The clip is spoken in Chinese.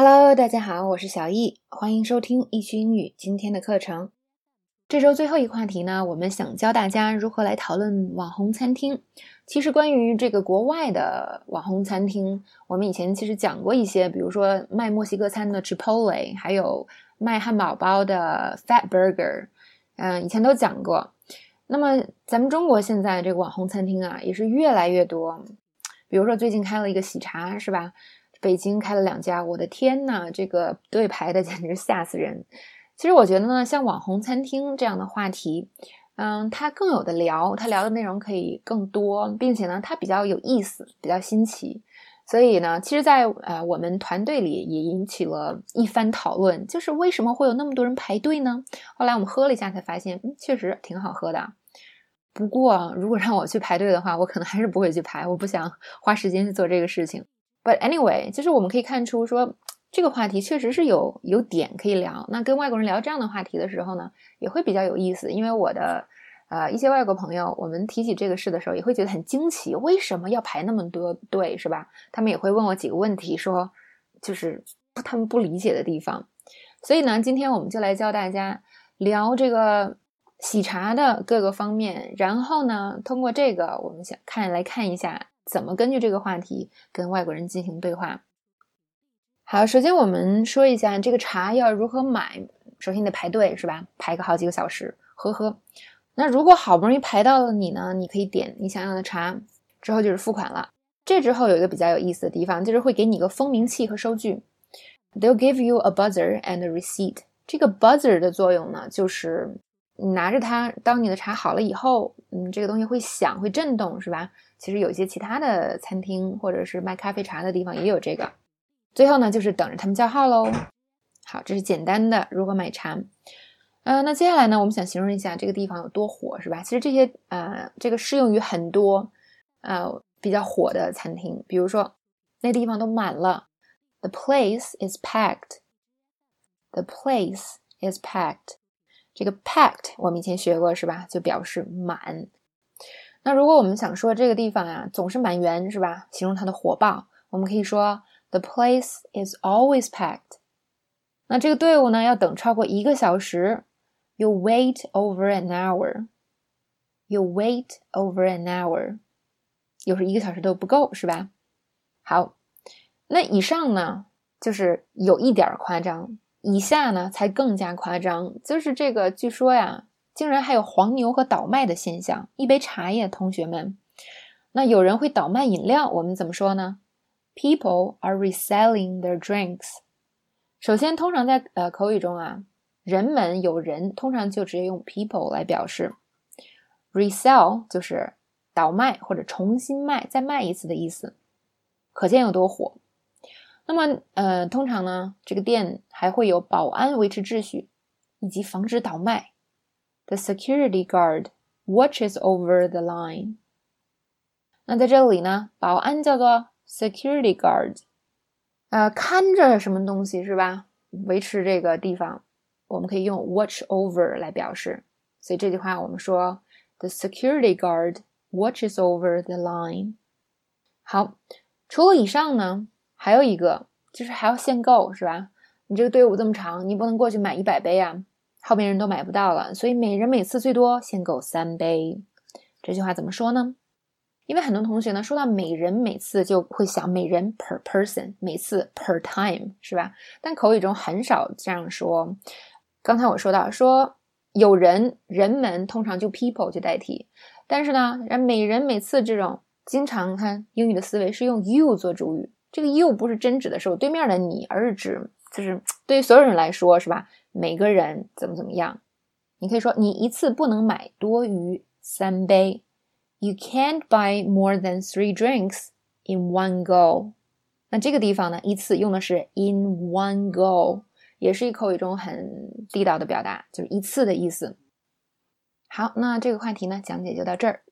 Hello，大家好，我是小易，欢迎收听易趣英语今天的课程。这周最后一个话题呢，我们想教大家如何来讨论网红餐厅。其实关于这个国外的网红餐厅，我们以前其实讲过一些，比如说卖墨西哥餐的 Chipotle，还有卖汉堡包的 Fat Burger，嗯，以前都讲过。那么咱们中国现在这个网红餐厅啊，也是越来越多。比如说最近开了一个喜茶，是吧？北京开了两家，我的天呐，这个队排的简直吓死人。其实我觉得呢，像网红餐厅这样的话题，嗯，它更有的聊，它聊的内容可以更多，并且呢，它比较有意思，比较新奇。所以呢，其实，在呃我们团队里也引起了一番讨论，就是为什么会有那么多人排队呢？后来我们喝了一下，才发现，嗯，确实挺好喝的。不过，如果让我去排队的话，我可能还是不会去排，我不想花时间去做这个事情。But anyway，就是我们可以看出，说这个话题确实是有有点可以聊。那跟外国人聊这样的话题的时候呢，也会比较有意思。因为我的呃一些外国朋友，我们提起这个事的时候，也会觉得很惊奇，为什么要排那么多队，是吧？他们也会问我几个问题，说就是他们不理解的地方。所以呢，今天我们就来教大家聊这个喜茶的各个方面，然后呢，通过这个，我们想看来看一下。怎么根据这个话题跟外国人进行对话？好，首先我们说一下这个茶要如何买。首先你得排队，是吧？排个好几个小时，喝喝。那如果好不容易排到了你呢，你可以点你想要的茶，之后就是付款了。这之后有一个比较有意思的地方，就是会给你个蜂鸣器和收据。They'll give you a buzzer and a receipt。这个 buzzer 的作用呢，就是你拿着它，当你的茶好了以后，嗯，这个东西会响，会震动，是吧？其实有一些其他的餐厅或者是卖咖啡茶的地方也有这个。最后呢，就是等着他们叫号喽。好，这是简单的如何买茶。嗯，那接下来呢，我们想形容一下这个地方有多火，是吧？其实这些呃，这个适用于很多呃比较火的餐厅，比如说那地方都满了，The place is packed. The place is packed. 这个 packed 我们以前学过，是吧？就表示满。那如果我们想说这个地方呀总是满员是吧？形容它的火爆，我们可以说 The place is always packed。那这个队伍呢要等超过一个小时，You wait over an hour。You wait over an hour。有时一个小时都不够是吧？好，那以上呢就是有一点夸张，以下呢才更加夸张，就是这个据说呀。竟然还有黄牛和倒卖的现象。一杯茶叶，同学们，那有人会倒卖饮料，我们怎么说呢？People are reselling their drinks。首先，通常在呃口语中啊，人们有人通常就直接用 people 来表示。Resell 就是倒卖或者重新卖、再卖一次的意思，可见有多火。那么呃，通常呢，这个店还会有保安维持秩序以及防止倒卖。The security guard watches over the line。那在这里呢，保安叫做 security guard，呃，看着什么东西是吧？维持这个地方，我们可以用 watch over 来表示。所以这句话我们说 the security guard watches over the line。好，除了以上呢，还有一个就是还要限购是吧？你这个队伍这么长，你不能过去买一百杯啊。后面人都买不到了，所以每人每次最多限购三杯。这句话怎么说呢？因为很多同学呢说到每人每次就会想每人 per person，每次 per time 是吧？但口语中很少这样说。刚才我说到说有人人们通常就 people 去代替，但是呢，每人每次这种经常看英语的思维是用 you 做主语，这个 you 不是真指的是我对面的你，而是指就是对于所有人来说是吧？每个人怎么怎么样？你可以说你一次不能买多于三杯。You can't buy more than three drinks in one go。那这个地方呢，一次用的是 in one go，也是一口语中很地道的表达，就是一次的意思。好，那这个话题呢，讲解就到这儿。